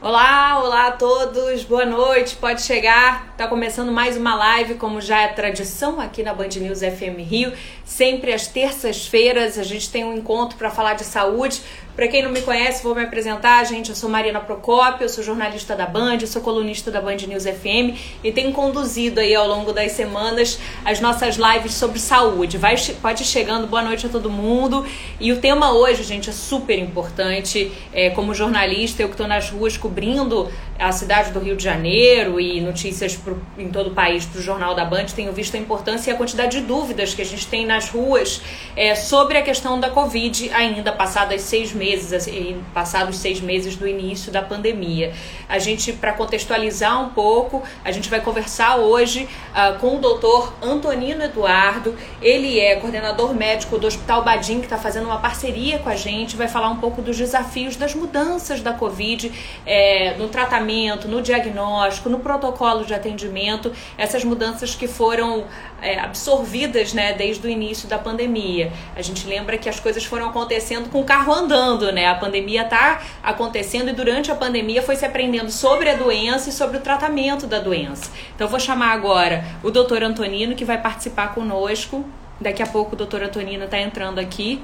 Olá, olá a todos, boa noite, pode chegar. Tá começando mais uma live, como já é tradição aqui na Band News FM Rio. Sempre às terças-feiras a gente tem um encontro para falar de saúde. Para quem não me conhece, vou me apresentar, gente. Eu sou Marina Procópio, eu sou jornalista da Band, eu sou colunista da Band News FM e tenho conduzido aí ao longo das semanas as nossas lives sobre saúde. Vai, pode ir chegando, boa noite a todo mundo. E o tema hoje, gente, é super importante. É, como jornalista, eu que estou nas ruas cobrindo a cidade do Rio de Janeiro e notícias pro, em todo o país para o Jornal da Band, tenho visto a importância e a quantidade de dúvidas que a gente tem nas ruas é, sobre a questão da Covid, ainda passados seis meses, assim, passados seis meses do início da pandemia. A gente, para contextualizar um pouco, a gente vai conversar hoje uh, com o doutor Antonino Eduardo. Ele é coordenador médico do Hospital Badim, que está fazendo uma parceria com a gente, vai falar um pouco dos desafios das mudanças da Covid é, no tratamento tratamento, no diagnóstico, no protocolo de atendimento, essas mudanças que foram é, absorvidas né, desde o início da pandemia. A gente lembra que as coisas foram acontecendo com o carro andando, né? A pandemia está acontecendo e durante a pandemia foi se aprendendo sobre a doença e sobre o tratamento da doença. Então vou chamar agora o doutor Antonino, que vai participar conosco. Daqui a pouco o doutor Antonino está entrando aqui.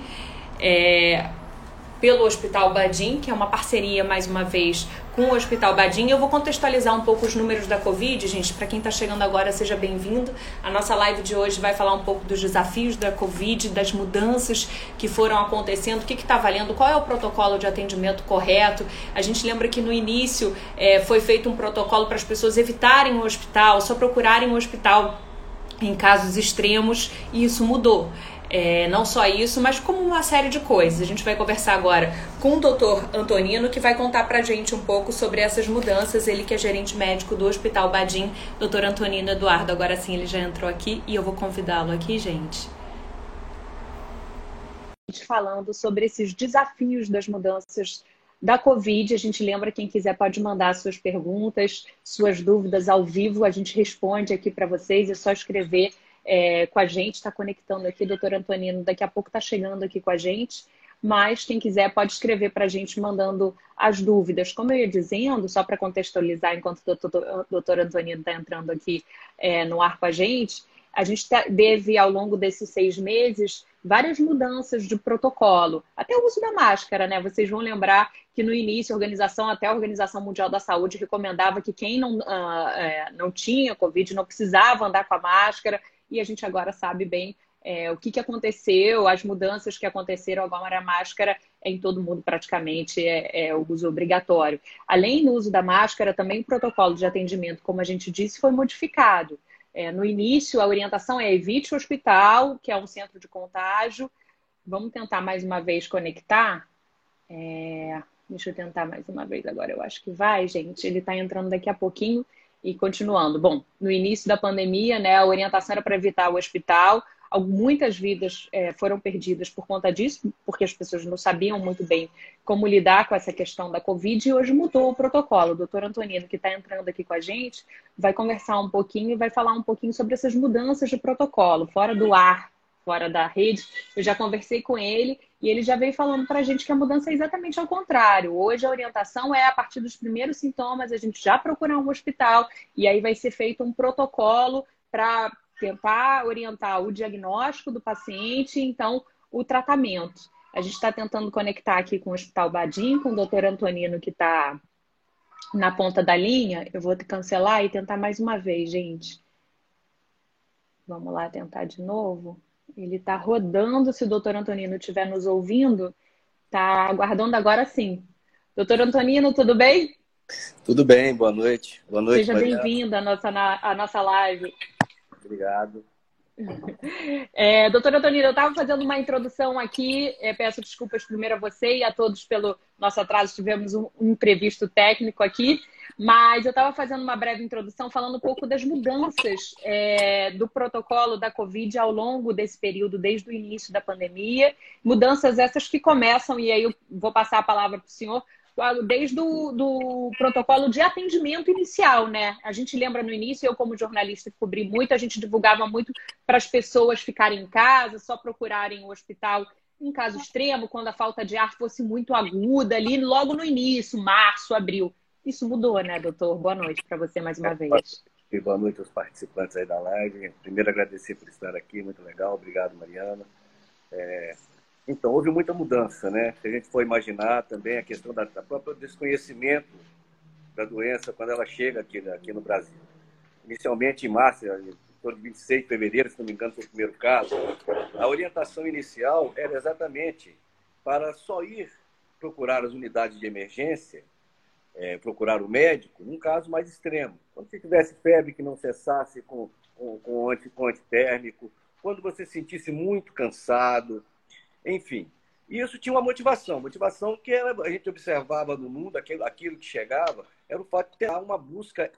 É, pelo Hospital Badim, que é uma parceria, mais uma vez, com o Hospital Badim. Eu vou contextualizar um pouco os números da Covid, gente. Para quem está chegando agora, seja bem-vindo. A nossa live de hoje vai falar um pouco dos desafios da Covid, das mudanças que foram acontecendo, o que está valendo, qual é o protocolo de atendimento correto. A gente lembra que no início é, foi feito um protocolo para as pessoas evitarem o hospital, só procurarem o hospital em casos extremos, e isso mudou. É, não só isso, mas como uma série de coisas. A gente vai conversar agora com o doutor Antonino, que vai contar pra gente um pouco sobre essas mudanças. Ele que é gerente médico do Hospital Badim, doutor Antonino Eduardo. Agora sim, ele já entrou aqui e eu vou convidá-lo aqui, gente. Falando sobre esses desafios das mudanças da Covid. A gente lembra, quem quiser pode mandar suas perguntas, suas dúvidas ao vivo. A gente responde aqui para vocês. É só escrever é, com a gente, está conectando aqui, doutor Antonino, daqui a pouco está chegando aqui com a gente. Mas quem quiser pode escrever para a gente mandando as dúvidas. Como eu ia dizendo, só para contextualizar, enquanto o doutor, Antonino está entrando aqui é, no ar com a gente, a gente teve ao longo desses seis meses várias mudanças de protocolo, até o uso da máscara, né? Vocês vão lembrar que no início a organização, até a Organização Mundial da Saúde, recomendava que quem não, uh, não tinha Covid não precisava andar com a máscara e a gente agora sabe bem é, o que, que aconteceu, as mudanças que aconteceram, agora a máscara é em todo mundo praticamente é, é, o uso obrigatório. Além do uso da máscara, também o protocolo de atendimento, como a gente disse, foi modificado. É, no início, a orientação é evite o hospital, que é um centro de contágio. Vamos tentar mais uma vez conectar. É, deixa eu tentar mais uma vez agora, eu acho que vai, gente. Ele está entrando daqui a pouquinho. E continuando, bom, no início da pandemia, né, a orientação era para evitar o hospital. Muitas vidas é, foram perdidas por conta disso, porque as pessoas não sabiam muito bem como lidar com essa questão da Covid, e hoje mudou o protocolo. O doutor Antonino, que está entrando aqui com a gente, vai conversar um pouquinho e vai falar um pouquinho sobre essas mudanças de protocolo, fora do ar, fora da rede. Eu já conversei com ele e ele já veio falando para a gente que a mudança é exatamente ao contrário. Hoje a orientação é a partir dos primeiros sintomas a gente já procurar um hospital e aí vai ser feito um protocolo para tentar orientar o diagnóstico do paciente, então o tratamento. A gente está tentando conectar aqui com o Hospital Badim, com o doutor Antonino, que está na ponta da linha. Eu vou cancelar e tentar mais uma vez, gente. Vamos lá tentar de novo. Ele está rodando. Se o doutor Antonino estiver nos ouvindo, está aguardando agora sim. Doutor Antonino, tudo bem? Tudo bem, boa noite. Boa noite. Seja bem-vindo à nossa, à nossa live. Obrigado. É, doutora Antonina, eu estava fazendo uma introdução aqui, é, peço desculpas primeiro a você e a todos pelo nosso atraso, tivemos um, imprevisto técnico aqui, mas eu estava fazendo uma breve introdução falando um pouco das mudanças é, do protocolo da Covid ao longo desse período, desde o início da pandemia, mudanças essas que começam, e aí eu vou passar a palavra para o senhor, desde o do protocolo de atendimento inicial, né? A gente lembra no início, eu como jornalista cobri muito, a gente divulgava muito para as pessoas ficarem em casa, só procurarem o hospital em caso extremo, quando a falta de ar fosse muito aguda ali, logo no início, março, abril. isso mudou, né, doutor? Boa noite para você mais uma vez. Boa noite aos participantes aí da live. Primeiro, agradecer por estar aqui, muito legal. Obrigado, Mariana. É... Então, houve muita mudança, né? Se a gente for imaginar também a questão da, da própria desconhecimento da doença quando ela chega aqui, aqui no Brasil. Inicialmente, em março, de 26 de fevereiro, se não me engano, foi o primeiro caso, a orientação inicial era exatamente para só ir procurar as unidades de emergência é, procurar o médico num caso mais extremo. Quando você tivesse febre que não cessasse com, com, com, anti, com antitérmico, quando você sentisse muito cansado, enfim. E isso tinha uma motivação, motivação que a gente observava no mundo, aquilo, aquilo que chegava, era o fato de ter uma busca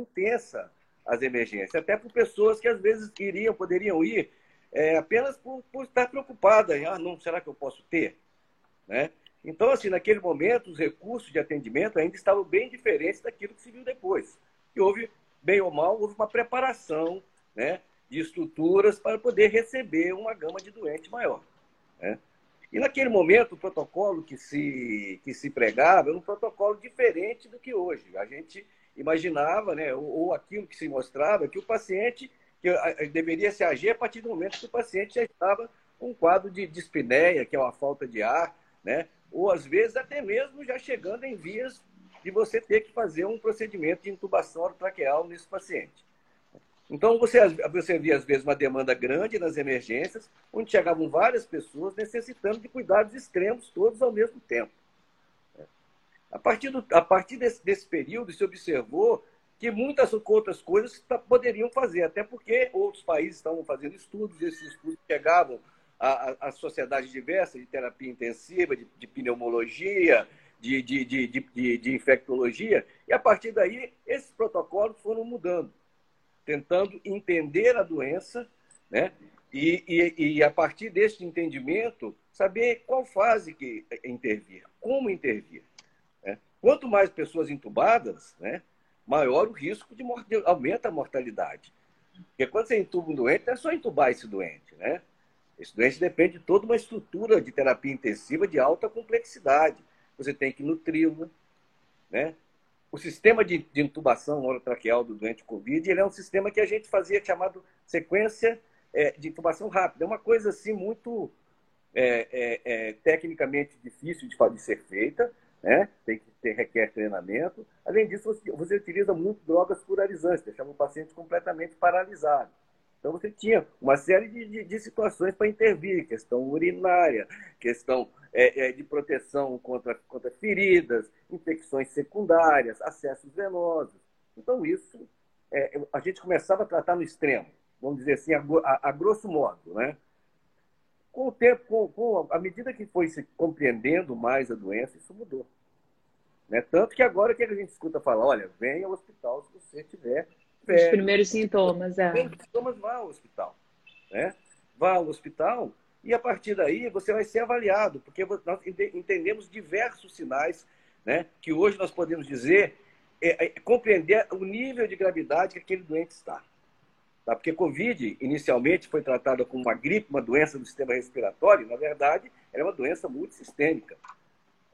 intensa às emergências, até por pessoas que às vezes iriam, poderiam ir é, apenas por, por estar preocupadas. Ah, não, será que eu posso ter? Né? Então, assim, naquele momento, os recursos de atendimento ainda estavam bem diferentes daquilo que se viu depois. E houve, bem ou mal, houve uma preparação né, de estruturas para poder receber uma gama de doentes maior. Né? E naquele momento, o protocolo que se, que se pregava era um protocolo diferente do que hoje. A gente imaginava, né, ou, ou aquilo que se mostrava, que o paciente que deveria se agir a partir do momento que o paciente já estava com um quadro de dispneia, que é uma falta de ar, né? ou às vezes até mesmo já chegando em vias de você ter que fazer um procedimento de intubação orotraqueal nesse paciente. Então, você, você via, às vezes, uma demanda grande nas emergências, onde chegavam várias pessoas necessitando de cuidados extremos, todos ao mesmo tempo. A partir, do, a partir desse, desse período, se observou que muitas outras coisas poderiam fazer, até porque outros países estavam fazendo estudos, esses estudos chegavam a, a sociedades diversas de terapia intensiva, de, de pneumologia, de, de, de, de, infectologia, e a partir daí esses protocolos foram mudando, tentando entender a doença, né? E, e, e, a partir desse entendimento, saber qual fase que intervir, como intervir. Quanto mais pessoas entubadas, né, maior o risco de morte, aumenta a mortalidade. Porque quando você entuba um doente, é só entubar esse doente, né? Esse doente depende de toda uma estrutura de terapia intensiva de alta complexidade. Você tem que nutri-lo, né? O sistema de, de intubação orotraqueal do doente COVID ele é um sistema que a gente fazia chamado sequência é, de intubação rápida. É uma coisa assim muito é, é, é tecnicamente difícil de, de ser feita, né? Tem que ter, requer treinamento. Além disso, você, você utiliza muito drogas pluralizantes, deixava o paciente completamente paralisado. Então você tinha uma série de, de, de situações para intervir, questão urinária, questão é, é, de proteção contra, contra feridas, infecções secundárias, acessos venosos. Então isso é, a gente começava a tratar no extremo, vamos dizer assim, a, a, a grosso modo, né? Com o tempo, com, com, à medida que foi se compreendendo mais a doença, isso mudou. Né? Tanto que agora que a gente escuta falar, olha, venha ao hospital se você tiver os primeiros sintomas, é. Primeiros sintomas, vá ao hospital. Né? Vá ao hospital e a partir daí você vai ser avaliado, porque nós entendemos diversos sinais né, que hoje nós podemos dizer, é, é, compreender o nível de gravidade que aquele doente está. Tá? Porque Covid, inicialmente, foi tratada como uma gripe, uma doença do sistema respiratório, na verdade, ela é uma doença multissistêmica.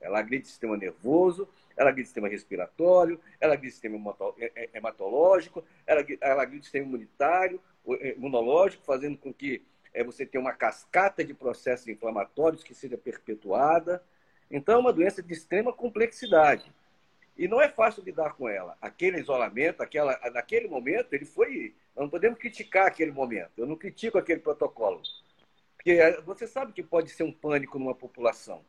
Ela agride o sistema nervoso, ela o sistema respiratório, ela o sistema é, é, hematológico, ela, ela o sistema imunitário, é, imunológico, fazendo com que você tenha uma cascata de processos inflamatórios que seja perpetuada. Então, é uma doença de extrema complexidade. E não é fácil lidar com ela. Aquele isolamento, aquela, naquele momento, ele foi. Nós não podemos criticar aquele momento. Eu não critico aquele protocolo. Porque você sabe que pode ser um pânico numa população.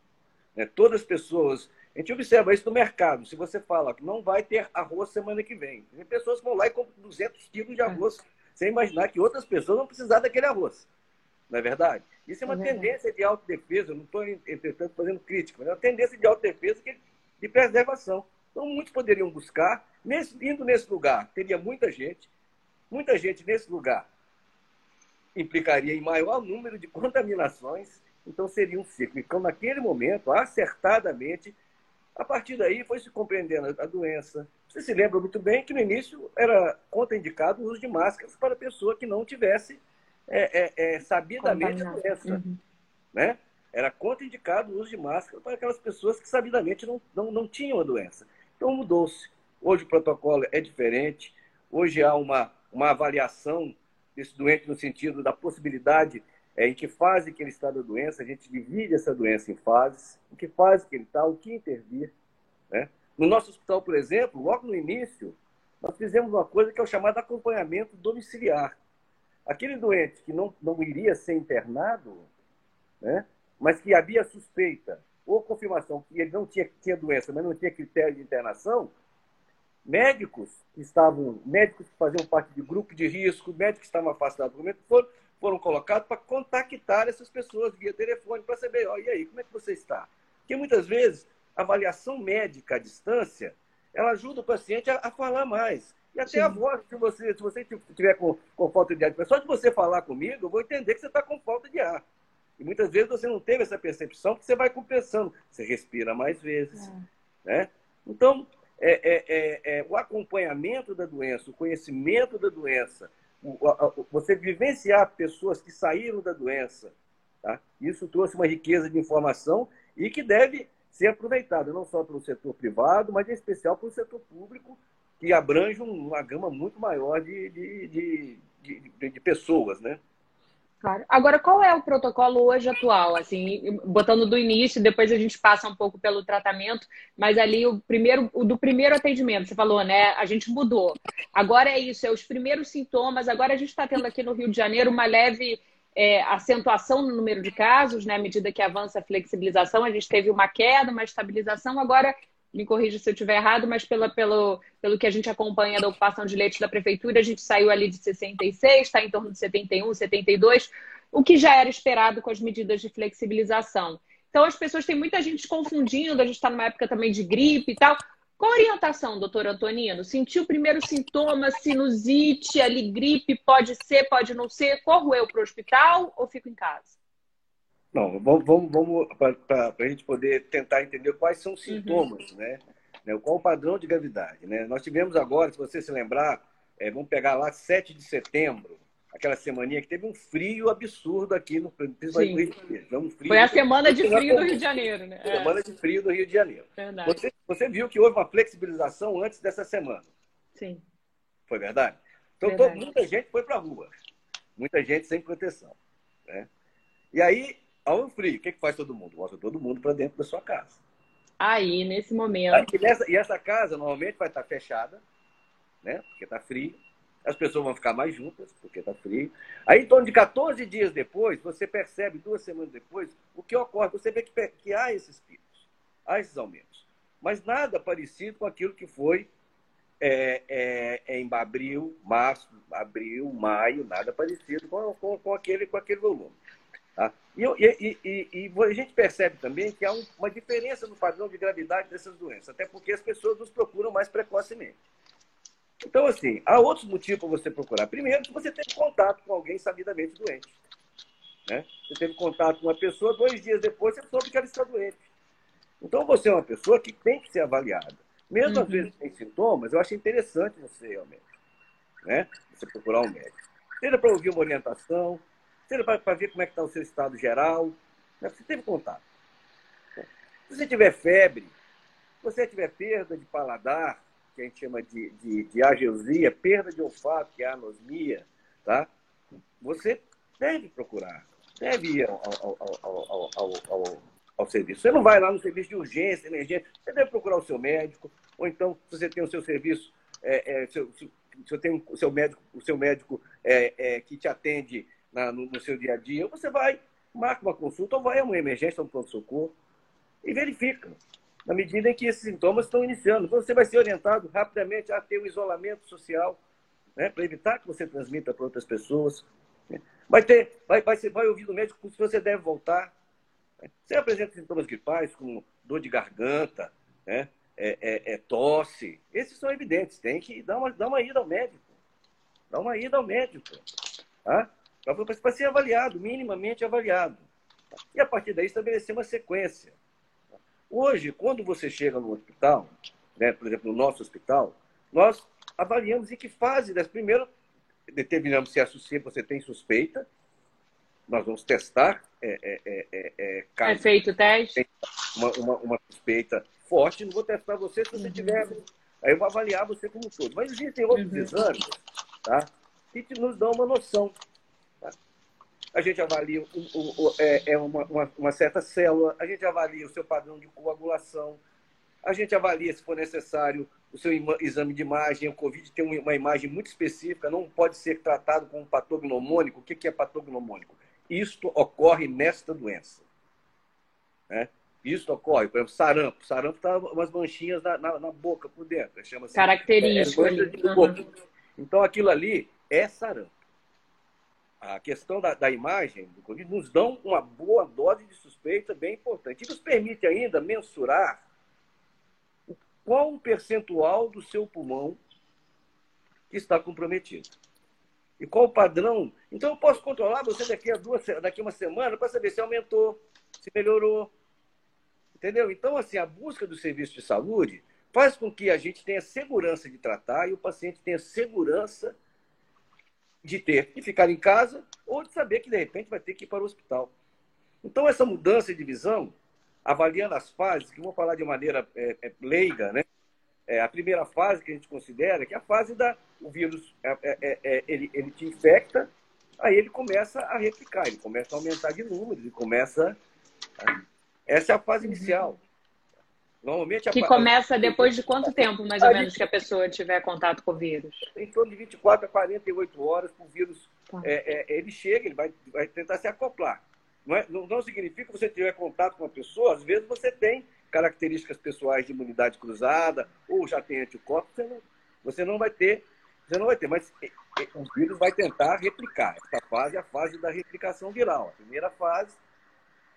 Né? Todas as pessoas a gente observa isso no mercado. Se você fala que não vai ter arroz semana que vem, tem pessoas que vão lá e compram 200 quilos de é. arroz, sem imaginar que outras pessoas vão precisar daquele arroz. Não é verdade? Isso é uma é tendência de autodefesa. Eu não estou, entretanto, fazendo crítica, mas é uma tendência de autodefesa de preservação. Então, muitos poderiam buscar, nesse, indo nesse lugar, teria muita gente, muita gente nesse lugar implicaria em maior número de contaminações, então seria um ciclo. Então, naquele momento, acertadamente, a partir daí foi se compreendendo a doença. Você se lembra muito bem que no início era contraindicado o uso de máscaras para pessoa que não tivesse é, é, é, sabidamente a doença. Uhum. Né? Era contraindicado o uso de máscara para aquelas pessoas que sabidamente não, não, não tinham a doença. Então mudou-se. Hoje o protocolo é diferente, hoje há uma, uma avaliação desse doente no sentido da possibilidade é, em que fase que ele está da doença, a gente divide essa doença em fases, em que fase que ele está, o que intervir. Né? No nosso hospital, por exemplo, logo no início, nós fizemos uma coisa que é o chamado acompanhamento domiciliar. Aquele doente que não, não iria ser internado, né, mas que havia suspeita ou confirmação que ele não tinha, tinha doença, mas não tinha critério de internação, médicos que estavam, médicos que faziam parte de grupo de risco, médicos que estavam afastados do momento, foram, foram colocados para contactar essas pessoas via telefone para saber, ó, e aí, como é que você está? Porque muitas vezes a avaliação médica à distância, ela ajuda o paciente a, a falar mais. E até Sim. a voz, se você, se você tiver com, com falta de ar, só de você falar comigo, eu vou entender que você está com falta de ar. E muitas vezes você não teve essa percepção, porque você vai compensando. Você respira mais vezes. É. Né? Então, é, é, é, é, o acompanhamento da doença, o conhecimento da doença, você vivenciar pessoas que saíram da doença, tá? isso trouxe uma riqueza de informação e que deve ser aproveitada não só pelo setor privado, mas em especial pelo setor público, que abrange uma gama muito maior de, de, de, de, de pessoas, né? Claro. Agora, qual é o protocolo hoje atual? Assim, botando do início, depois a gente passa um pouco pelo tratamento, mas ali o primeiro, o do primeiro atendimento, você falou, né? A gente mudou. Agora é isso, é os primeiros sintomas. Agora a gente está tendo aqui no Rio de Janeiro uma leve é, acentuação no número de casos, né? À medida que avança a flexibilização, a gente teve uma queda, uma estabilização. Agora me corrija se eu estiver errado, mas pela, pelo, pelo que a gente acompanha da ocupação de leite da prefeitura, a gente saiu ali de 66, está em torno de 71, 72, o que já era esperado com as medidas de flexibilização. Então, as pessoas têm muita gente confundindo, a gente está numa época também de gripe e tal. Qual a orientação, doutor Antonino? Sentiu o primeiro sintoma, sinusite, ali gripe, pode ser, pode não ser? Corro eu para o hospital ou fico em casa? Não, vamos, vamos, vamos para a gente poder tentar entender quais são os uhum. sintomas, uhum. né? Qual o padrão de gravidade, né? Nós tivemos agora, se você se lembrar, é, vamos pegar lá 7 de setembro, aquela semaninha que teve um frio absurdo aqui no, principalmente no Rio de Janeiro. Um frio, Foi a semana de frio do Rio de Janeiro, né? É. Semana de frio do Rio de Janeiro. Verdade. Você, você viu que houve uma flexibilização antes dessa semana. Sim. Foi verdade? Então, verdade. muita gente foi para a rua. Muita gente sem proteção. Né? E aí, ao frio, o que, que faz todo mundo? Bota todo mundo para dentro da sua casa. Aí, nesse momento. e, nessa, e essa casa normalmente vai estar fechada, né? Porque está frio. As pessoas vão ficar mais juntas, porque está frio. Aí, em torno de 14 dias depois, você percebe, duas semanas depois, o que ocorre. Você vê que, que há esses picos, há esses aumentos. Mas nada parecido com aquilo que foi é, é, é em abril, março, abril, maio, nada parecido com, com, com, aquele, com aquele volume. Tá? E, e, e, e, a gente percebe também que há um, uma diferença no padrão de gravidade dessas doenças, até porque as pessoas nos procuram mais precocemente. Então, assim, há outros motivos para você procurar. Primeiro, que você teve contato com alguém sabidamente doente. Né? Você teve contato com uma pessoa, dois dias depois você soube que ela está doente. Então, você é uma pessoa que tem que ser avaliada. Mesmo uhum. às vezes sem sintomas, eu acho interessante você ir ao médico. Né? Você procurar um médico. Seja para ouvir uma orientação, seja para ver como é que está o seu estado geral. Né? Você teve contato. Se você tiver febre, se você tiver perda de paladar, que a gente chama de, de, de ageusia, perda de olfato, que é anosmia, tá? você deve procurar, deve ir ao, ao, ao, ao, serviço. Você não vai lá no serviço de urgência, emergência, você deve procurar o seu médico, ou então, se você tem o seu serviço, é, é, seu, se, você tem o seu médico, o seu médico é, é, que te atende na, no, no, seu dia a dia, você vai, marca uma consulta, ou vai a uma emergência, a um pronto-socorro, e verifica na medida em que esses sintomas estão iniciando. Então, você vai ser orientado rapidamente a ter o um isolamento social, né, para evitar que você transmita para outras pessoas. Né. Vai, ter, vai, vai, ser, vai ouvir do médico se você deve voltar. Né. Você apresenta sintomas gripais, como dor de garganta, né, é, é, é, tosse. Esses são evidentes. Tem que dar uma, dar uma ida ao médico. Dar uma ida ao médico. Tá? Para ser avaliado, minimamente avaliado. E a partir daí estabelecer uma sequência. Hoje, quando você chega no hospital, né, por exemplo, no nosso hospital, nós avaliamos em que fase das primeiro determinamos se, a, se você tem suspeita, nós vamos testar é, é, é, é, é feito o teste uma, uma, uma, suspeita forte, não vou testar você se você uhum. tiver. Aí eu vou avaliar você como um todo. Mas existem outros uhum. exames tá? que nos dão uma noção. Tá? A gente avalia o, o, o, é, é uma, uma, uma, certa célula, a gente avalia o seu padrão de coagulação, a gente avalia, se for necessário, o seu exame de imagem. O Covid tem uma imagem muito específica, não pode ser tratado como patognomônico. O que é patognomônico? Isto ocorre nesta doença. Né? Isso ocorre, por exemplo, sarampo. Sarampo está umas manchinhas na, na, na, boca por dentro. Chama Característico. É, uhum. Então, aquilo ali é sarampo. A questão da, da imagem do Covid nos dão uma boa dose de suspeita bem importante. E nos permite ainda mensurar qual o percentual do seu pulmão que está comprometido. E qual o padrão? Então, eu posso controlar você daqui a, duas, daqui a uma semana para saber se aumentou, se melhorou, Entendeu? Então, assim, a busca do serviço de saúde faz com que a gente tenha segurança de tratar e o paciente tenha segurança de ter que ficar em casa ou de saber que, de repente, vai ter que ir para o hospital. Então, essa mudança de visão, avaliando as fases, que vou falar de maneira é, é, leiga, né? É, a primeira fase que a gente considera que é a fase da o vírus é, é, é, ele, ele te infecta, aí ele começa a replicar, ele começa a aumentar de número, ele começa a essa é a fase uhum. Normalmente que começa depois de quanto tempo, mais ou menos, que a pessoa tiver contato com o vírus? Em torno de 24 a 48 horas o vírus. Tá. É, é, ele chega, ele vai, vai tentar se acoplar. Não, é, não, não, significa que você tiver contato com uma pessoa, às vezes você tem características pessoais de imunidade cruzada, ou já tem anticorpos, você não, você não vai ter, você não vai ter, mas o vírus vai tentar replicar. Essa fase é a fase da replicação viral. A primeira fase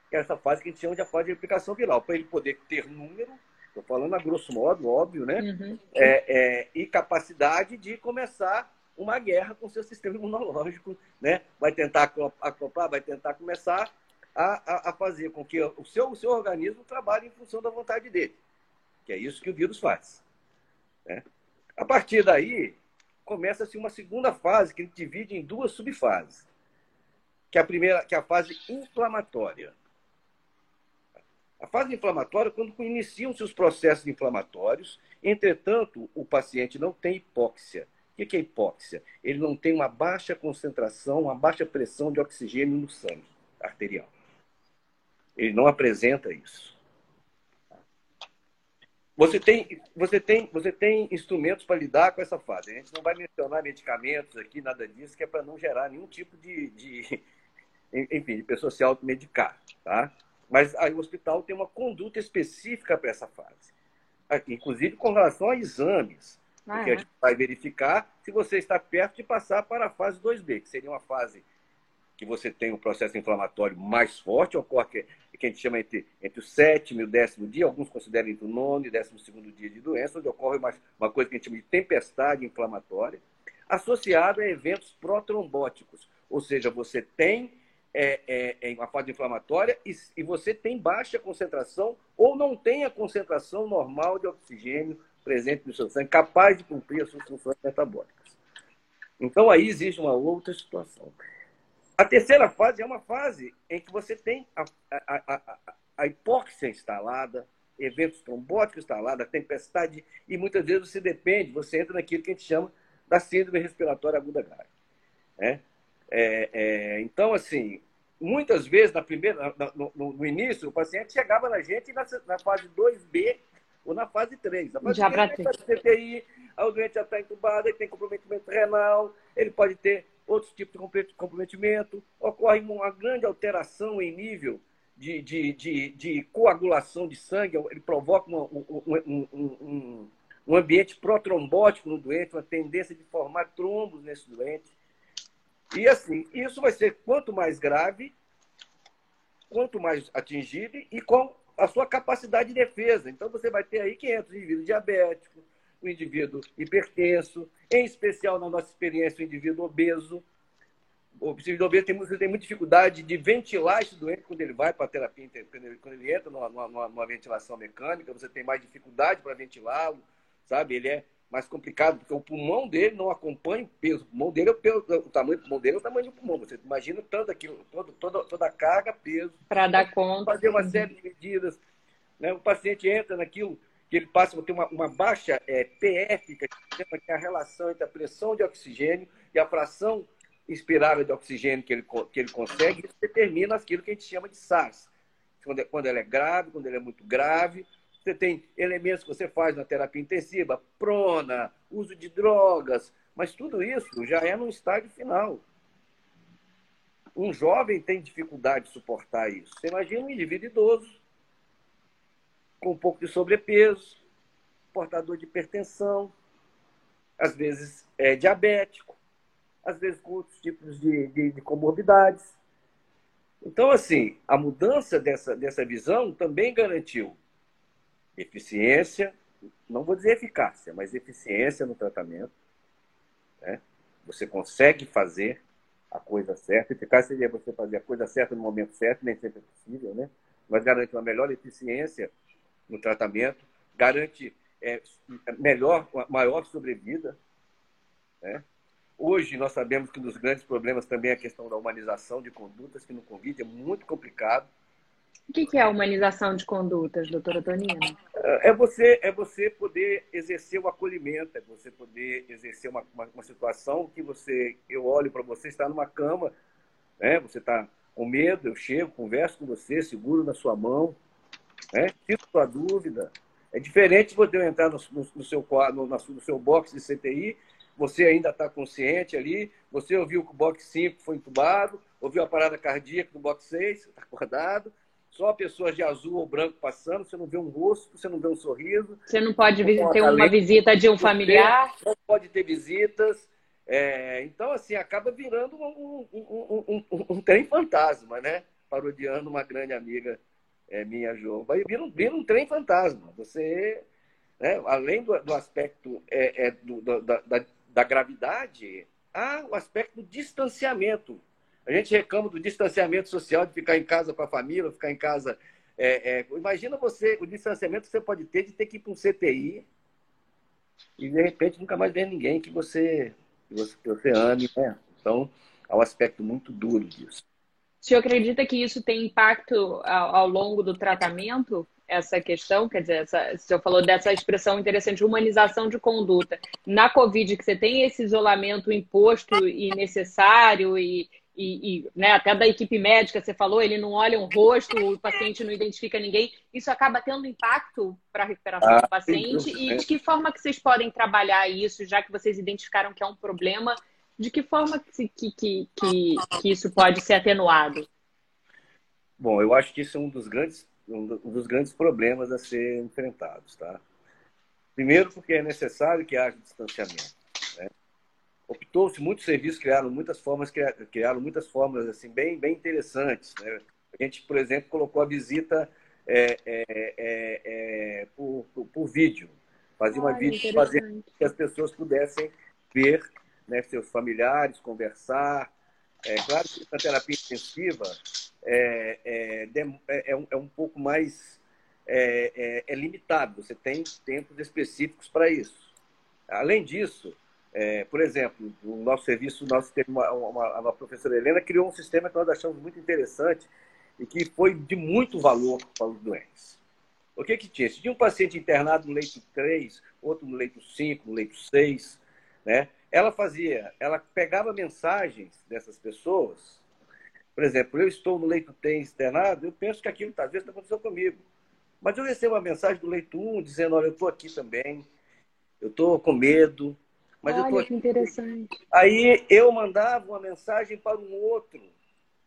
que é essa fase que a gente chama de a fase de replicação viral, para ele poder ter número, estou falando a grosso modo, óbvio, né? Uhum. É, é, e capacidade de começar uma guerra com o seu sistema imunológico, né? Vai tentar acoplar, vai tentar começar a, a, a, fazer com que o seu, o seu organismo trabalhe em função da vontade dele, que é isso que o vírus faz. Né? A partir daí, começa-se uma segunda fase que a gente divide em duas subfases, que é a primeira, que é a fase inflamatória. A fase inflamatória, quando iniciam-se os processos inflamatórios, entretanto, o paciente não tem hipóxia. O que é hipóxia? Ele não tem uma baixa concentração, uma baixa pressão de oxigênio no sangue arterial. Ele não apresenta isso. Você tem, você tem, você tem instrumentos para lidar com essa fase. A gente não vai mencionar medicamentos aqui, nada disso, que é para não gerar nenhum tipo de, de enfim, de pessoa se automedicar, tá? Mas aí o hospital tem uma conduta específica para essa fase. Inclusive com relação a exames. Ah, porque é. a gente vai verificar se você está perto de passar para a fase 2B, que seria uma fase que você tem um processo inflamatório mais forte, ocorre que, que a gente chama entre, entre o sétimo e o décimo dia, alguns consideram entre o nono e décimo segundo dia de doença, onde ocorre uma, uma coisa que a gente chama de tempestade inflamatória, associada a eventos protrombóticos. Ou seja, você tem é, é, é uma fase inflamatória e, e você tem baixa concentração ou não tem a concentração normal de oxigênio presente no seu sangue, capaz de cumprir as suas funções metabólicas. Então aí existe uma outra situação. A terceira fase é uma fase em que você tem a, a, a, a hipóxia instalada, eventos trombóticos instalados, tempestade, e muitas vezes você depende, você entra naquilo que a gente chama da síndrome respiratória aguda grave. Né? É, é, então, assim, muitas vezes, na primeira, no, no, no, início, o paciente chegava na gente na, na fase 2B ou na fase 3. Na fase já 3, ele o doente já está entubado, ele tem comprometimento renal, ele pode ter outros tipos de comprometimento, ocorre uma grande alteração em nível de, de, de, de coagulação de sangue, ele provoca uma, um, um, um, um ambiente protrombótico no doente, uma tendência de formar trombos nesse doente. E assim, isso vai ser quanto mais grave, quanto mais atingido e com a sua capacidade de defesa. Então você vai ter aí 500 indivíduos diabéticos, o indivíduo hipertenso, em especial na nossa experiência, o indivíduo obeso. O indivíduo obeso tem, tem muita dificuldade de ventilar esse doente quando ele vai para a terapia, quando ele entra numa, numa, numa ventilação mecânica, você tem mais dificuldade para ventilá-lo, sabe? Ele é mais complicado, porque o pulmão dele não acompanha o peso. O pulmão dele é o, peso, o tamanho do pulmão dele é o tamanho do pulmão. Você imagina tanto aquilo, todo, toda, toda a carga, peso. Para dar conta. Fazer uma série de medidas. Né? O paciente entra naquilo, que ele passa a ter uma, uma baixa é, PF, que é a relação entre a pressão de oxigênio e a fração inspirada de oxigênio que ele, que ele consegue, isso determina aquilo que a gente chama de SARS. Quando, é, quando ela é grave, quando ela é muito grave. Você tem elementos que você faz na terapia intensiva, prona, uso de drogas, mas tudo isso já é no estágio final. Um jovem tem dificuldade de suportar isso. Você imagina um indivíduo idoso, com um pouco de sobrepeso, portador de hipertensão, às vezes é diabético, às vezes com outros tipos de, de, de comorbidades. Então, assim, a mudança dessa, dessa visão também garantiu eficiência, não vou dizer eficácia, mas eficiência no tratamento. Né? Você consegue fazer a coisa certa. Eficácia seria você fazer a coisa certa no momento certo, nem sempre é possível, né? Mas garante uma melhor eficiência no tratamento, garante é, melhor, maior sobrevida. Né? Hoje nós sabemos que um dos grandes problemas também é a questão da humanização de condutas, que no Covid é muito complicado. O que é a humanização de condutas, doutora Tonina? É você, é você poder exercer o acolhimento, é você poder exercer uma, uma, uma situação que você, eu olho para você, está numa cama, né? você está com medo, eu chego, converso com você, seguro na sua mão, né? tiro sua dúvida. É diferente você entrar no, no, no seu, no, no seu box de CTI, você ainda está consciente ali, você ouviu que o box 5 foi entubado, ouviu a parada cardíaca do box 6, está acordado, só pessoas de azul ou branco passando, você não vê um rosto, você não vê um sorriso. Você não pode ter uma visita de um familiar. Não pode ter visitas. É, então, assim, acaba virando um, um, um, um, trem fantasma, né? Parodiando uma grande amiga é, minha, João. Vai vira, vira um trem fantasma. Você, né, além do, do aspecto é, é do, da, da, da gravidade, há o aspecto do distanciamento a gente reclama do distanciamento social, de ficar em casa com a família, ficar em casa. É, é, imagina você, o distanciamento que você pode ter de ter que ir para um CTI e de repente nunca mais ver ninguém que você, que você, que você ame. Né? Então, há um aspecto muito duro disso. O senhor acredita que isso tem impacto ao, ao longo do tratamento? essa questão, quer dizer, essa, o senhor falou dessa expressão interessante, humanização de conduta. Na Covid, que você tem esse isolamento imposto e necessário e, e, e né, até da equipe médica, você falou, ele não olha um rosto, o paciente não identifica ninguém, isso acaba tendo impacto para a recuperação ah, do paciente? E de que forma que vocês podem trabalhar isso, já que vocês identificaram que é um problema, de que forma que, que, que, que isso pode ser atenuado? Bom, eu acho que isso é um dos grandes, um dos grandes problemas a ser enfrentados, tá? Primeiro porque é necessário que haja distanciamento optou-se muitos serviços criaram muitas formas criaram muitas formas assim bem bem interessantes né? a gente por exemplo colocou a visita é, é, é, é por, por, por, vídeo. Fazia uma vídeo fazendo que as pessoas pudessem ver né, seus familiares conversar. É claro que a terapia intensiva é, é, é, é, um, é um pouco mais é, é limitado. Você tem tempos específicos para isso. Além disso é, por exemplo, o nosso serviço, nós teve uma, uma, professora Helena criou um sistema que nós achamos muito interessante e que foi de muito valor para os doentes. O que que tinha? Se tinha um paciente internado no leito 3, outro no leito 5, no leito 6, né? Ela fazia, ela pegava mensagens dessas pessoas. Por exemplo, eu estou no leito 3 internado, eu penso que aquilo às vezes aconteceu comigo. Mas eu recebo uma mensagem do leito 1 dizendo, olha, eu estou aqui também, eu estou com medo, mas Olha, eu tô aqui. que interessante. Aí eu mandava uma mensagem para um outro,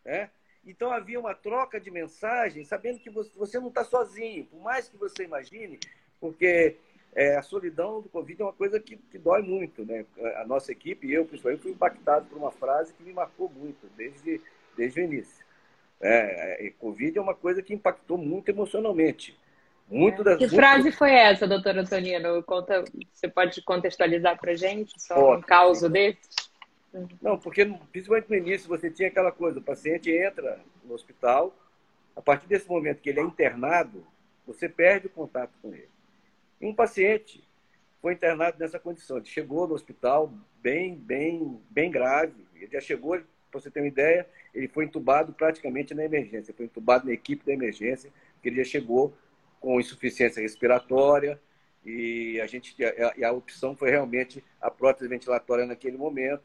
né? Então havia uma troca de mensagens, sabendo que você não está sozinho, por mais que você imagine, porque é, a solidão do Covid é uma coisa que, que, dói muito, né? A nossa equipe, eu principalmente, fui impactado por uma frase que me marcou muito desde, desde o início. É, é, Covid é uma coisa que impactou muito emocionalmente. Muito das, que frase foi essa, doutora Antonino? Conta, você pode contextualizar para gente só um caso desse? Não, porque principalmente no início você tinha aquela coisa, o paciente entra no hospital, a partir desse momento que ele é internado, você perde o contato com ele. E um paciente foi internado nessa condição, ele chegou no hospital bem, bem, bem grave, ele já chegou, para você ter uma ideia, ele foi entubado praticamente na emergência, foi entubado na equipe da emergência, que ele já chegou com insuficiência respiratória, E a, gente, a, a opção foi realmente a prótese ventilatória naquele momento.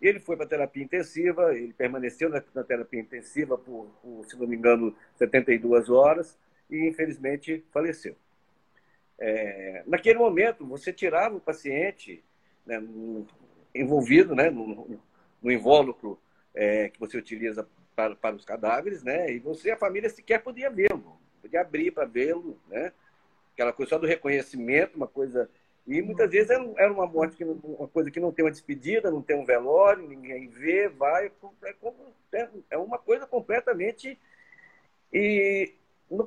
Ele foi para a terapia intensiva, ele permaneceu na, na terapia intensiva por, por, se não me engano, 72 horas e, infelizmente, faleceu. É, naquele momento, você tirava o paciente né, envolvido né, no, no invólucro é, que você utiliza para, para os cadáveres, né, e você, a família, sequer podia vê-lo, abrir para vê-lo, né, aquela coisa só do reconhecimento, uma coisa. E muitas vezes era uma morte, que, uma coisa que não tem uma despedida, não tem um velório, ninguém vê, vai. É, como, é, é uma coisa completamente. E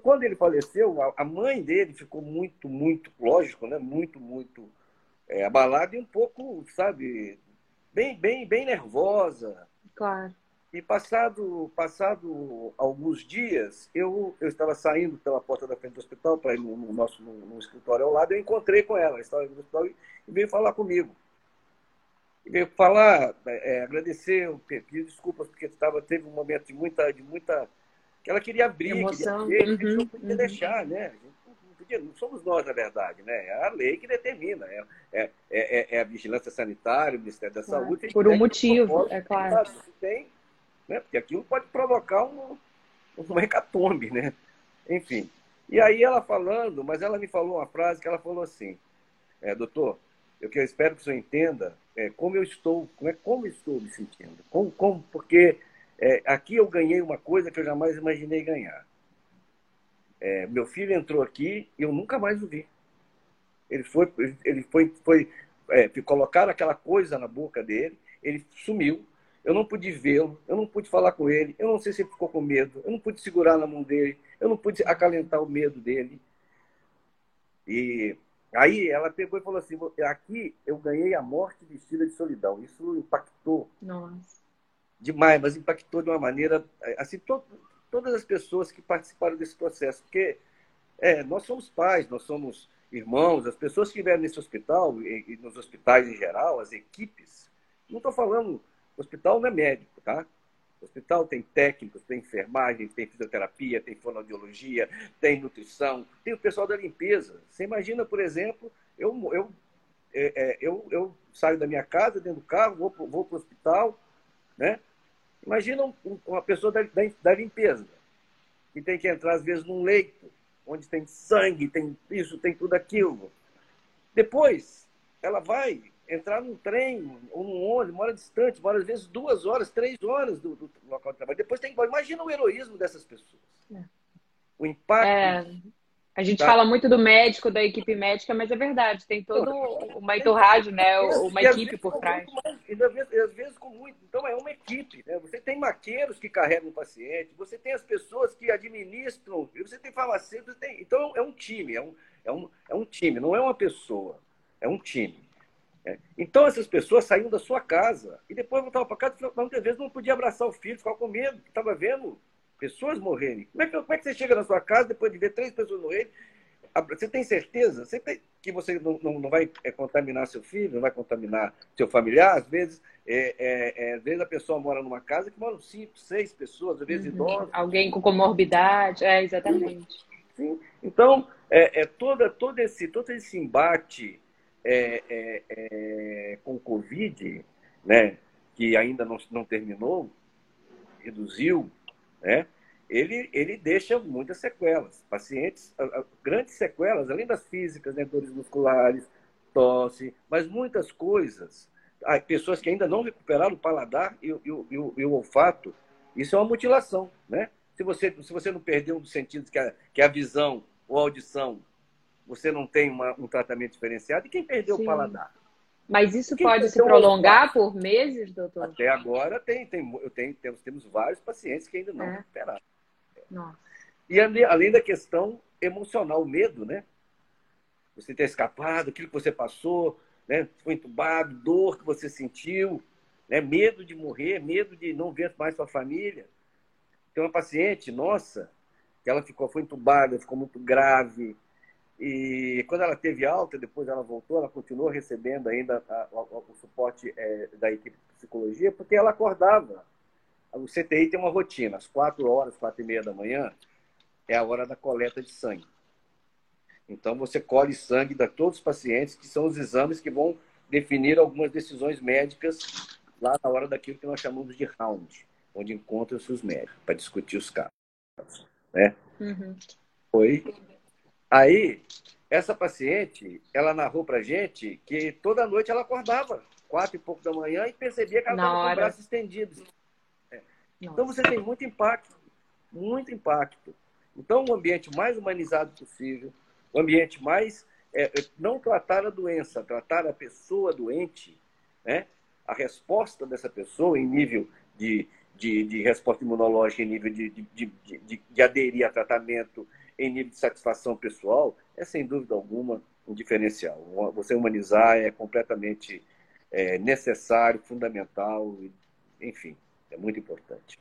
quando ele faleceu, a mãe dele ficou muito, muito, lógico, né? Muito, muito é, abalada e um pouco, sabe, bem, bem, bem nervosa. Claro. E passado, passado alguns dias, eu, eu estava saindo pela porta da frente do hospital para ir no, no nosso no, no, escritório ao lado, eu encontrei com ela, ela estava no hospital e veio falar comigo. E veio falar, é, agradecer, pedir desculpas, porque estava, teve um momento de muita, de muita. que ela queria abrir, Emoção. queria ver, uhum, a gente não podia uhum. deixar, né? Não, podia, não somos nós, na verdade, né? É a lei que determina, é, é, é, é a vigilância sanitária, o Ministério da Saúde. Por um motivo, é claro. Tem né? porque aquilo pode provocar um, uma hecatombe, né? Enfim. E aí ela falando, mas ela me falou uma frase que ela falou assim, é, doutor, eu que eu espero que o senhor entenda é, como eu estou, como, é, como estou me sentindo, como, como porque é, aqui eu ganhei uma coisa que eu jamais imaginei ganhar. É, meu filho entrou aqui e eu nunca mais o vi. Ele foi, ele foi, foi é, colocar aquela coisa na boca dele, ele sumiu, eu não pude vê-lo, eu não pude falar com ele, eu não sei se ele ficou com medo, eu não pude segurar na mão dele, eu não pude acalentar o medo dele. E aí ela pegou e falou assim: aqui eu ganhei a morte vestida de solidão. Isso impactou. Nossa. Demais, mas impactou de uma maneira. Assim, to, todas as pessoas que participaram desse processo. Porque é, nós somos pais, nós somos irmãos, as pessoas que estiveram nesse hospital, e, e nos hospitais em geral, as equipes, não estou falando o hospital não é médico, tá? O hospital tem técnicos, tem enfermagem, tem fisioterapia, tem fonoaudiologia, tem nutrição, tem o pessoal da limpeza. Você imagina, por exemplo, eu, eu, é, é, eu, eu saio da minha casa, dentro do carro, vou, para o hospital, né? Imagina um, uma pessoa da, da, da limpeza, que tem que entrar, às vezes, num leito, onde tem sangue, tem isso, tem tudo aquilo. Depois, ela vai entrar num trem ou num ônibus, mora distante, mora às vezes duas horas, três horas do, do local de trabalho. Depois tem que. Imagina o heroísmo dessas pessoas. É. O impacto. É. A gente tá. fala muito do médico, da equipe médica, mas é verdade, tem todo uma entorragem, né? Uma equipe por trás. Mais, e às vezes, às vezes com muito. Então é uma equipe, né? Você tem maqueiros que carregam o paciente, você tem as pessoas que administram, você tem farmacêuticos, tem... então é um time, é um, é, um, é um time, não é uma pessoa, é um time. É. Então essas pessoas saíam da sua casa e depois voltavam para casa e muitas vezes não podia abraçar o filho, ficava com medo, estava vendo pessoas morrerem. Como é, que, como é que você chega na sua casa depois de ver três pessoas morrerem? Você tem certeza você tem, que você não, não, não vai é, contaminar seu filho, não vai contaminar seu familiar? Às vezes, é, é, é, às vezes a pessoa mora numa casa que moram cinco, seis pessoas, às vezes uhum. idosos. Alguém com comorbidade, é, exatamente. Sim. Então, é, é toda, todo, esse, todo esse embate é, é, é, com o Covid, né, que ainda não, não terminou, reduziu, né, ele, ele deixa muitas sequelas. Pacientes, grandes sequelas, além das físicas, né, dores musculares, tosse, mas muitas coisas. Há pessoas que ainda não recuperaram o paladar e, e, e, o, e o olfato. Isso é uma mutilação, né? Se você, se você não perdeu um dos sentidos, que é, que é a visão ou a audição, você não tem uma, um tratamento diferenciado. E quem perdeu Sim. o paladar? Mas isso quem pode se prolongar por meses, doutor? Até agora tem, tem, eu tenho, temos, temos vários pacientes que ainda não é. recuperaram. Nossa. E além da questão emocional, o medo, né? Você ter escapado, aquilo que você passou, né? foi entubado, dor que você sentiu, né? medo de morrer, medo de não ver mais sua família. Tem uma paciente nossa que ela ficou, foi entubada, ficou muito grave, e quando ela teve alta, depois ela voltou, ela continuou recebendo ainda a, a, o suporte é, da equipe de psicologia, porque ela acordava. O CTI tem uma rotina, às quatro horas, quatro e meia da manhã, é a hora da coleta de sangue. Então, você colhe sangue de todos os pacientes, que são os exames que vão definir algumas decisões médicas lá na hora daquilo que nós chamamos de round, onde encontram-se os médicos para discutir os casos. Né? Uhum. Foi. Aí, essa paciente, ela narrou para gente que toda noite ela acordava, quatro e pouco da manhã, e percebia que ela estava com o braço estendido. É. Então, você tem muito impacto, muito impacto. Então, o ambiente mais humanizado possível, o ambiente mais. É, é, não tratar a doença, tratar a pessoa doente, né? a resposta dessa pessoa em nível de, de, de resposta imunológica, em nível de, de, de, de aderir a tratamento, em nível de satisfação pessoal, é sem dúvida alguma um diferencial. Você humanizar é completamente é, necessário, fundamental, enfim, é muito importante.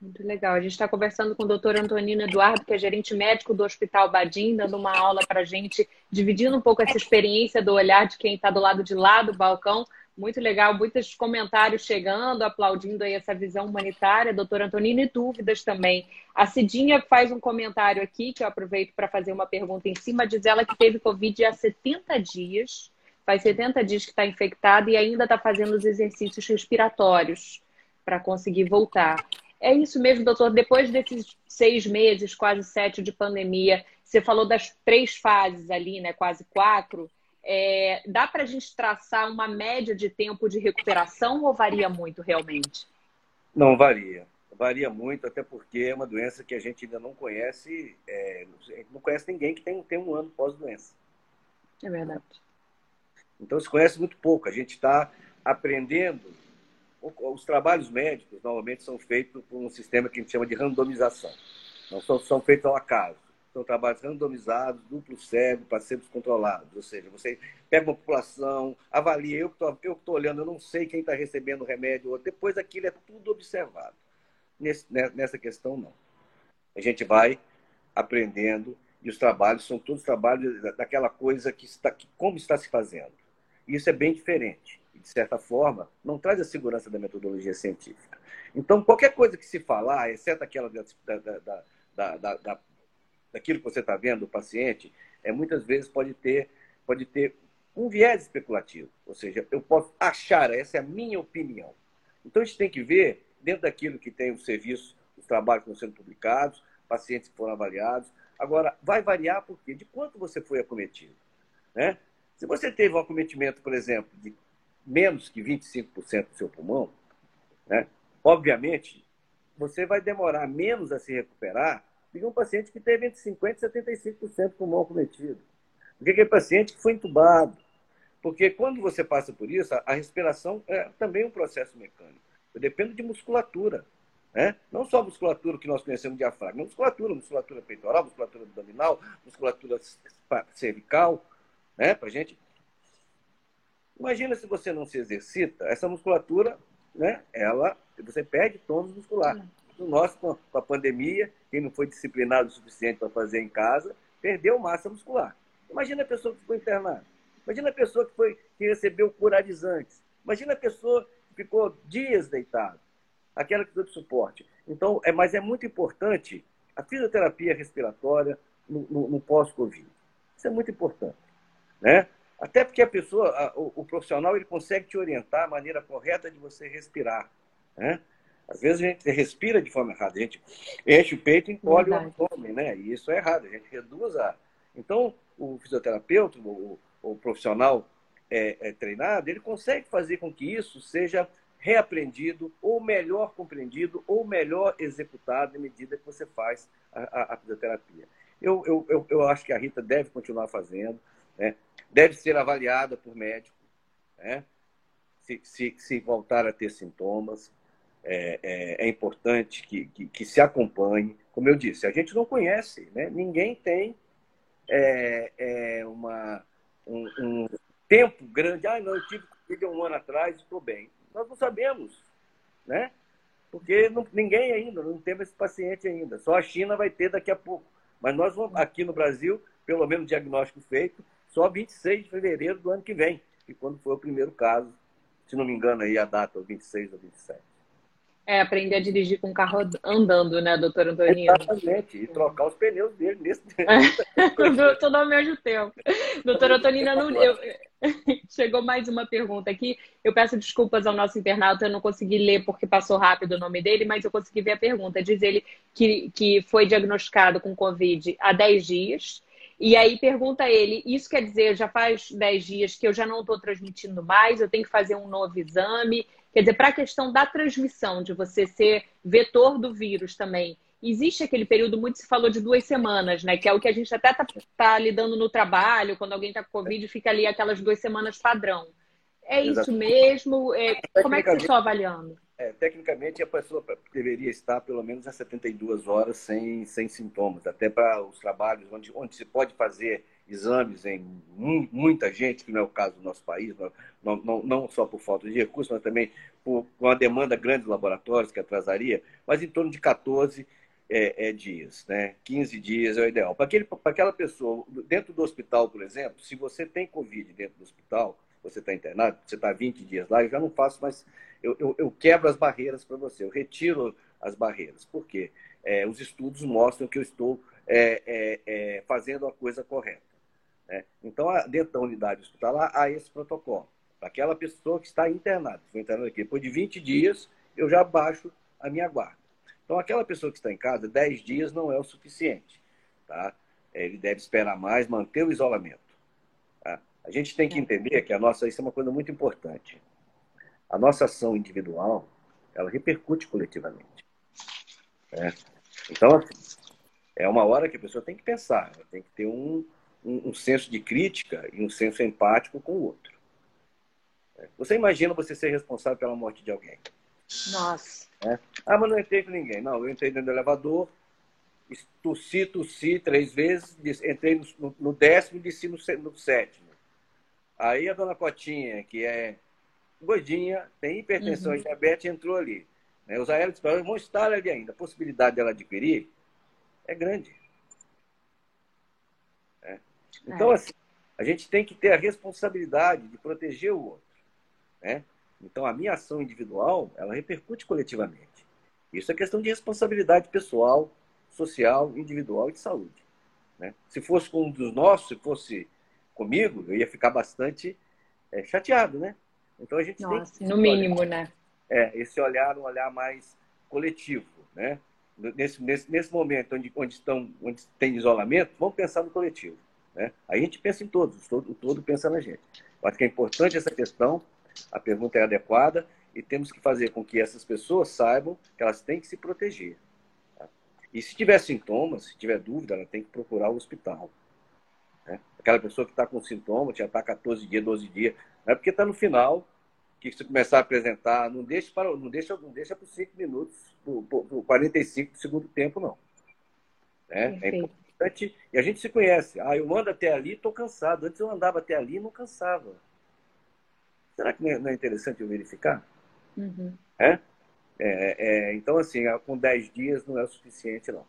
Muito legal. A gente está conversando com o doutor Antonino Eduardo, que é gerente médico do Hospital Badim, dando uma aula para a gente, dividindo um pouco essa experiência do olhar de quem está do lado de lá do balcão. Muito legal, muitos comentários chegando, aplaudindo aí essa visão humanitária, doutor Antonino, e dúvidas também. A Cidinha faz um comentário aqui, que eu aproveito para fazer uma pergunta em cima, diz ela que teve Covid há 70 dias, faz 70 dias que está infectada e ainda está fazendo os exercícios respiratórios para conseguir voltar. É isso mesmo, doutor. Depois desses seis meses, quase sete de pandemia, você falou das três fases ali, né? Quase quatro. É, dá para a gente traçar uma média de tempo de recuperação ou varia muito realmente? Não varia. Varia muito, até porque é uma doença que a gente ainda não conhece, é, não conhece ninguém que tem, tem um ano pós-doença. É verdade. Então se conhece muito pouco. A gente está aprendendo os trabalhos médicos normalmente são feitos por um sistema que a gente chama de randomização. Não são, são feitos ao acaso. São trabalhos randomizados, duplo cego, placebos controlados. Ou seja, você pega uma população, avalia, eu que estou olhando, eu não sei quem está recebendo o remédio, depois aquilo é tudo observado. Nesse, né, nessa questão, não. A gente vai aprendendo e os trabalhos são todos trabalhos daquela coisa que está, que, como está se fazendo. Isso é bem diferente de certa forma, não traz a segurança da metodologia científica. Então, qualquer coisa que se falar, exceto aquela da, da, da, da daquilo que você está vendo, o paciente, é, muitas vezes pode ter, pode ter um viés especulativo. Ou seja, eu posso achar, essa é a minha opinião. Então, a gente tem que ver, dentro daquilo que tem o serviço, os trabalhos que estão sendo publicados, pacientes que foram avaliados. Agora, vai variar por quê? De quanto você foi acometido. Né? Se você teve um acometimento, por exemplo, de menos que 25% do seu pulmão, né? obviamente, você vai demorar menos a se recuperar que um paciente que teve entre 50% e 75% do pulmão cometido. Do que aquele paciente que foi entubado. Porque quando você passa por isso, a respiração é também um processo mecânico. Eu dependo de musculatura. Né? Não só a musculatura que nós conhecemos de diafragma, musculatura, musculatura peitoral, musculatura abdominal, musculatura cervical, né? para a gente Imagina se você não se exercita, essa musculatura, né, ela, você perde tônus muscular. No nosso, com a pandemia, quem não foi disciplinado o suficiente para fazer em casa, perdeu massa muscular. Imagina a pessoa que ficou internada. Imagina a pessoa que, foi, que recebeu curarizantes. Imagina a pessoa que ficou dias deitado. Aquela que deu de suporte. Então, é, mas é muito importante a fisioterapia respiratória no, no, no pós-Covid. Isso é muito importante. Né? Até porque a pessoa, a, o, o, profissional, ele consegue te orientar a maneira correta de você respirar. Né? Às vezes a gente respira de forma errada, a gente enche o peito e encolhe o abdômen, né? E isso é errado, a gente reduz a. Então, o fisioterapeuta, o, o profissional é, é, treinado, ele consegue fazer com que isso seja reaprendido, ou melhor compreendido, ou melhor executado à medida que você faz a, a, a fisioterapia. Eu, eu, eu, eu acho que a Rita deve continuar fazendo. Né? Deve ser avaliada por médico, né? se, se, se voltar a ter sintomas. É, é, é importante que, que, que, se acompanhe. Como eu disse, a gente não conhece, né? ninguém tem é, é uma, um, um, tempo grande. Ah, não, eu tive um ano atrás e estou bem. Nós não sabemos, né? Porque não, ninguém ainda, não temos esse paciente ainda. Só a China vai ter daqui a pouco. Mas nós vamos, aqui no Brasil, pelo menos diagnóstico feito, só 26 de fevereiro do ano que vem, que quando foi o primeiro caso, se não me engano aí a data, 26 ou 27. É, aprender a dirigir com o carro andando, né, doutor Antonino? Exatamente, e trocar os pneus dele nesse Tudo ao mesmo tempo. Doutor Antonino, não, eu... chegou mais uma pergunta aqui. Eu peço desculpas ao nosso internauta, eu não consegui ler porque passou rápido o nome dele, mas eu consegui ver a pergunta. Diz ele que, que foi diagnosticado com Covid há 10 dias. E aí pergunta ele: isso quer dizer, já faz 10 dias que eu já não estou transmitindo mais, eu tenho que fazer um novo exame? Quer dizer, para a questão da transmissão, de você ser vetor do vírus também, existe aquele período, muito se falou de duas semanas, né? Que é o que a gente até está tá lidando no trabalho, quando alguém está com Covid, fica ali aquelas duas semanas padrão. É isso mesmo? É, como é que vocês estão avaliando? É, tecnicamente, a pessoa deveria estar pelo menos a 72 horas sem, sem sintomas, até para os trabalhos onde, onde se pode fazer exames em muita gente, que não é o caso do nosso país, não, não, não só por falta de recursos, mas também por uma demanda grande de laboratórios que atrasaria, mas em torno de 14 é, é, dias, né? 15 dias é o ideal. Para aquela pessoa, dentro do hospital, por exemplo, se você tem Covid dentro do hospital, você está internado, você está 20 dias lá, eu já não faço mais eu, eu, eu quebro as barreiras para você, eu retiro as barreiras. Por quê? É, os estudos mostram que eu estou é, é, é fazendo a coisa correta. Né? Então, dentro da unidade hospitalar, há esse protocolo. Aquela pessoa que está internada, foi internada aqui, depois de 20 dias, eu já baixo a minha guarda. Então, aquela pessoa que está em casa, 10 dias não é o suficiente. Tá? Ele deve esperar mais, manter o isolamento. Tá? A gente tem que entender que a nossa, isso é uma coisa muito importante a nossa ação individual, ela repercute coletivamente. Né? Então, assim, é uma hora que a pessoa tem que pensar, tem que ter um, um, um, senso de crítica e um senso empático com o outro. É. Você imagina você ser responsável pela morte de alguém? Nossa. É? Ah, mas não entrei com ninguém. Não, eu entrei dentro do elevador, tossi, tossi três vezes, entrei no, no décimo e desci no, no sétimo. Aí a dona Cotinha, que é gordinha, tem hipertensão uhum. e diabetes, entrou ali. Né? Os aéreos vão estar ali ainda. A possibilidade dela adquirir é grande. Então, é. assim, a gente tem que ter a responsabilidade de proteger o outro. Né? Então, a minha ação individual, ela repercute coletivamente. Isso é questão de responsabilidade pessoal, social, individual e de saúde. Né? Se fosse com um dos nossos, se fosse comigo, eu ia ficar bastante é, chateado, né? Então a gente Nossa, tem que, no mínimo, olhar, né? É, esse olhar, um olhar mais coletivo, né? Nesse, nesse, nesse momento onde, onde, estão, onde tem isolamento, vamos pensar no coletivo. Né? A gente pensa em todos, todo, o todo pensa na gente. Eu acho que é importante essa questão, a pergunta é adequada, e temos que fazer com que essas pessoas saibam que elas têm que se proteger. Tá? E se tiver sintomas, se tiver dúvida, ela tem que procurar o hospital. Né? Aquela pessoa que está com sintoma, já está 14 dias, 12 dias, não é porque está no final que você começar a apresentar, não deixa para não deixa, não deixa por 5 minutos, por, por, por 45 do segundo tempo, não. É, é importante. E a gente se conhece. Ah, eu ando até ali, estou cansado. Antes eu andava até ali e não cansava. Será que não é, é interessante eu verificar? Uhum. É? É, é? Então, assim, com 10 dias não é o suficiente, não.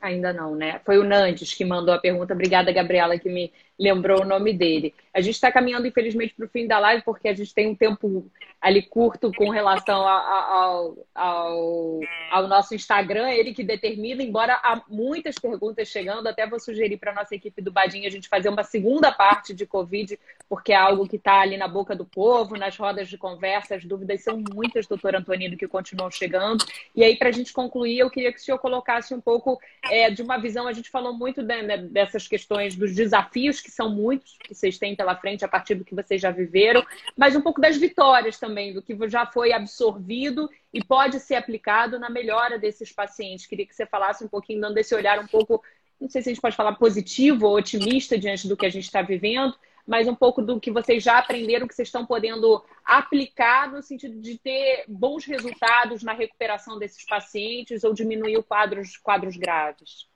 Ainda não, né? Foi o Nantes que mandou a pergunta. Obrigada, Gabriela, que me lembrou o nome dele. A gente está caminhando, infelizmente, para o fim da live, porque a gente tem um tempo ali curto com relação ao, ao, ao, nosso Instagram, ele que determina, embora há muitas perguntas chegando, até vou sugerir para a nossa equipe do Badinho a gente fazer uma segunda parte de Covid, porque é algo que está ali na boca do povo, nas rodas de conversa, as dúvidas são muitas, doutor Antonino, que continuam chegando. E aí, para a gente concluir, eu queria que o senhor colocasse um pouco é, de uma visão, a gente falou muito né, dessas questões dos desafios que são muitos que vocês têm pela frente a partir do que vocês já viveram, mas um pouco das vitórias também, do que já foi absorvido e pode ser aplicado na melhora desses pacientes. Queria que você falasse um pouquinho, dando esse olhar um pouco, não sei se a gente pode falar positivo ou otimista diante do que a gente está vivendo, mas um pouco do que vocês já aprenderam, que vocês estão podendo aplicar no sentido de ter bons resultados na recuperação desses pacientes ou diminuir quadros, quadros graves.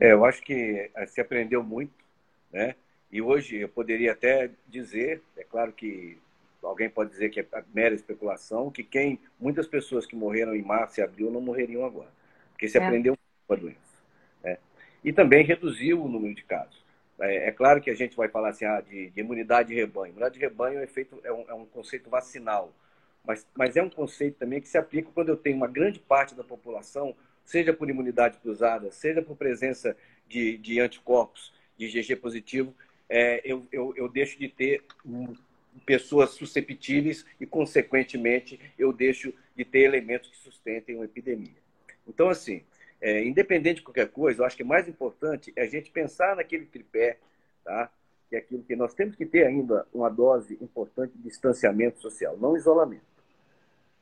É, eu acho que se aprendeu muito né? E hoje eu poderia até dizer, é claro que alguém pode dizer que é mera especulação, que quem muitas pessoas que morreram em março e abril não morreriam agora, porque se é. aprendeu com a doença. Né? E também reduziu o número de casos. É, é, claro que a gente vai falar assim, ah, de, de, imunidade de rebanho. Imunidade de rebanho é, feito, é, um, é um conceito vacinal. mas, mas é um conceito também que se aplica quando eu tenho uma grande parte da população, seja por imunidade cruzada, seja por presença de, de anticorpos, de GG positivo, é, eu, eu, eu deixo de ter pessoas susceptíveis e, consequentemente, eu deixo de ter elementos que sustentem uma epidemia. Então, assim, é, independente de qualquer coisa, eu acho que o mais importante é a gente pensar naquele tripé, tá? que é aquilo que nós temos que ter ainda uma dose importante de distanciamento social, não isolamento.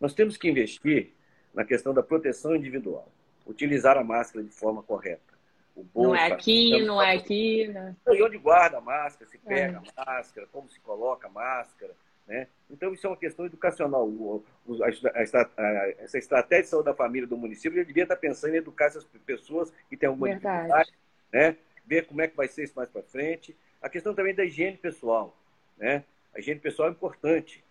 Nós temos que investir na questão da proteção individual, utilizar a máscara de forma correta. Não é aqui, não é aqui. Né? E onde guarda a máscara, se pega é. a máscara, como se coloca a máscara. Né? Então, isso é uma questão educacional. O, o, a, a, essa estratégia de saúde da família do município ele devia estar pensando em educar essas pessoas que têm alguma Verdade. dificuldade, né? ver como é que vai ser isso mais para frente. A questão também da higiene pessoal. Né? A higiene pessoal é importante.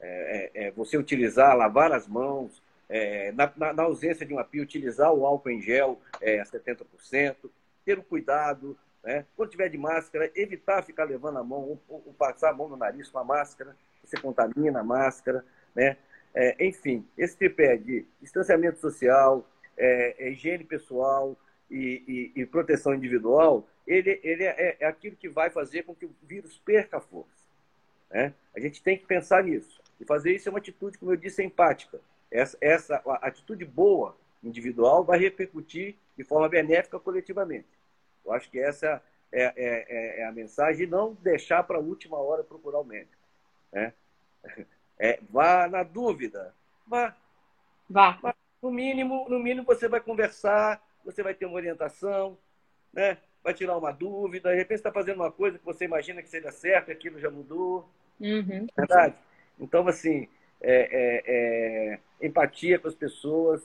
É, é, é você utilizar, lavar as mãos, é, na, na, na, ausência de uma pia, utilizar o álcool em gel é, a 70%, ter o cuidado, né? quando tiver de máscara, evitar ficar levando a mão, ou, ou passar a mão no nariz com a máscara, você contamina a máscara, né? É, enfim, esse tripé de distanciamento social, é, é higiene pessoal e, e, e, proteção individual, ele, ele é, é, aquilo que vai fazer com que o vírus perca a força. Né? A gente tem que pensar nisso. E fazer isso é uma atitude, como eu disse, empática. Essa, essa atitude boa individual vai repercutir de forma benéfica coletivamente. Eu acho que essa é, é, é, é a mensagem, não deixar para a última hora procurar o médico. Né? É, vá na dúvida, vá. Vá. vá. No mínimo, no mínimo você vai conversar, você vai ter uma orientação, né? vai tirar uma dúvida, de repente está fazendo uma coisa que você imagina que seja certa, aquilo já mudou. Uhum. Verdade? Então, assim, é, é, é, empatia com as pessoas,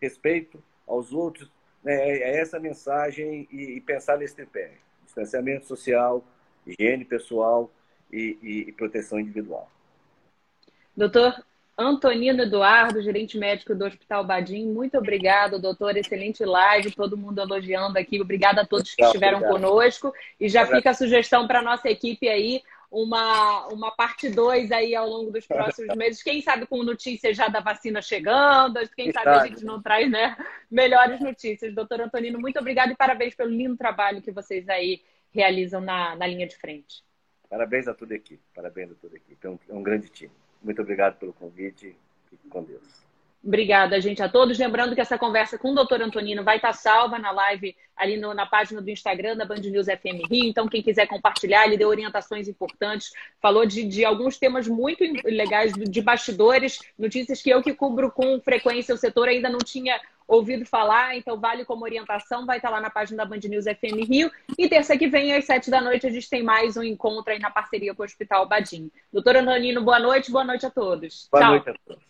respeito aos outros, né? é, é essa mensagem e, e, pensar nesse tripé. Distanciamento social, higiene pessoal e, e, e proteção individual. Doutor Antonino Eduardo, gerente médico do Hospital Badim, muito obrigado, doutor. Excelente live, todo mundo elogiando aqui. Obrigada a todos que estiveram obrigado. conosco. E já fica a sugestão para a nossa equipe aí uma, uma parte 2 aí ao longo dos próximos meses. Quem sabe com notícias já da vacina chegando, quem sabe a gente não traz né, melhores notícias. Doutor Antonino, muito obrigado e parabéns pelo lindo trabalho que vocês aí realizam na, na linha de frente. Parabéns a toda a equipe, parabéns a toda a equipe. É um, é um grande time. Muito obrigado pelo convite. Fique com Deus. Obrigada, gente, a todos. Lembrando que essa conversa com o doutor Antonino vai estar salva na live ali no, na página do Instagram da Band News FM Rio. Então, quem quiser compartilhar, ele deu orientações importantes, falou de, de alguns temas muito legais de bastidores, notícias que eu que cubro com frequência o setor ainda não tinha ouvido falar, então vale como orientação, vai estar lá na página da Band News FM Rio. E terça que vem, às sete da noite, a gente tem mais um encontro aí na parceria com o Hospital Badim. Doutor Antonino, boa noite, boa noite a todos. Boa tchau. noite a todos.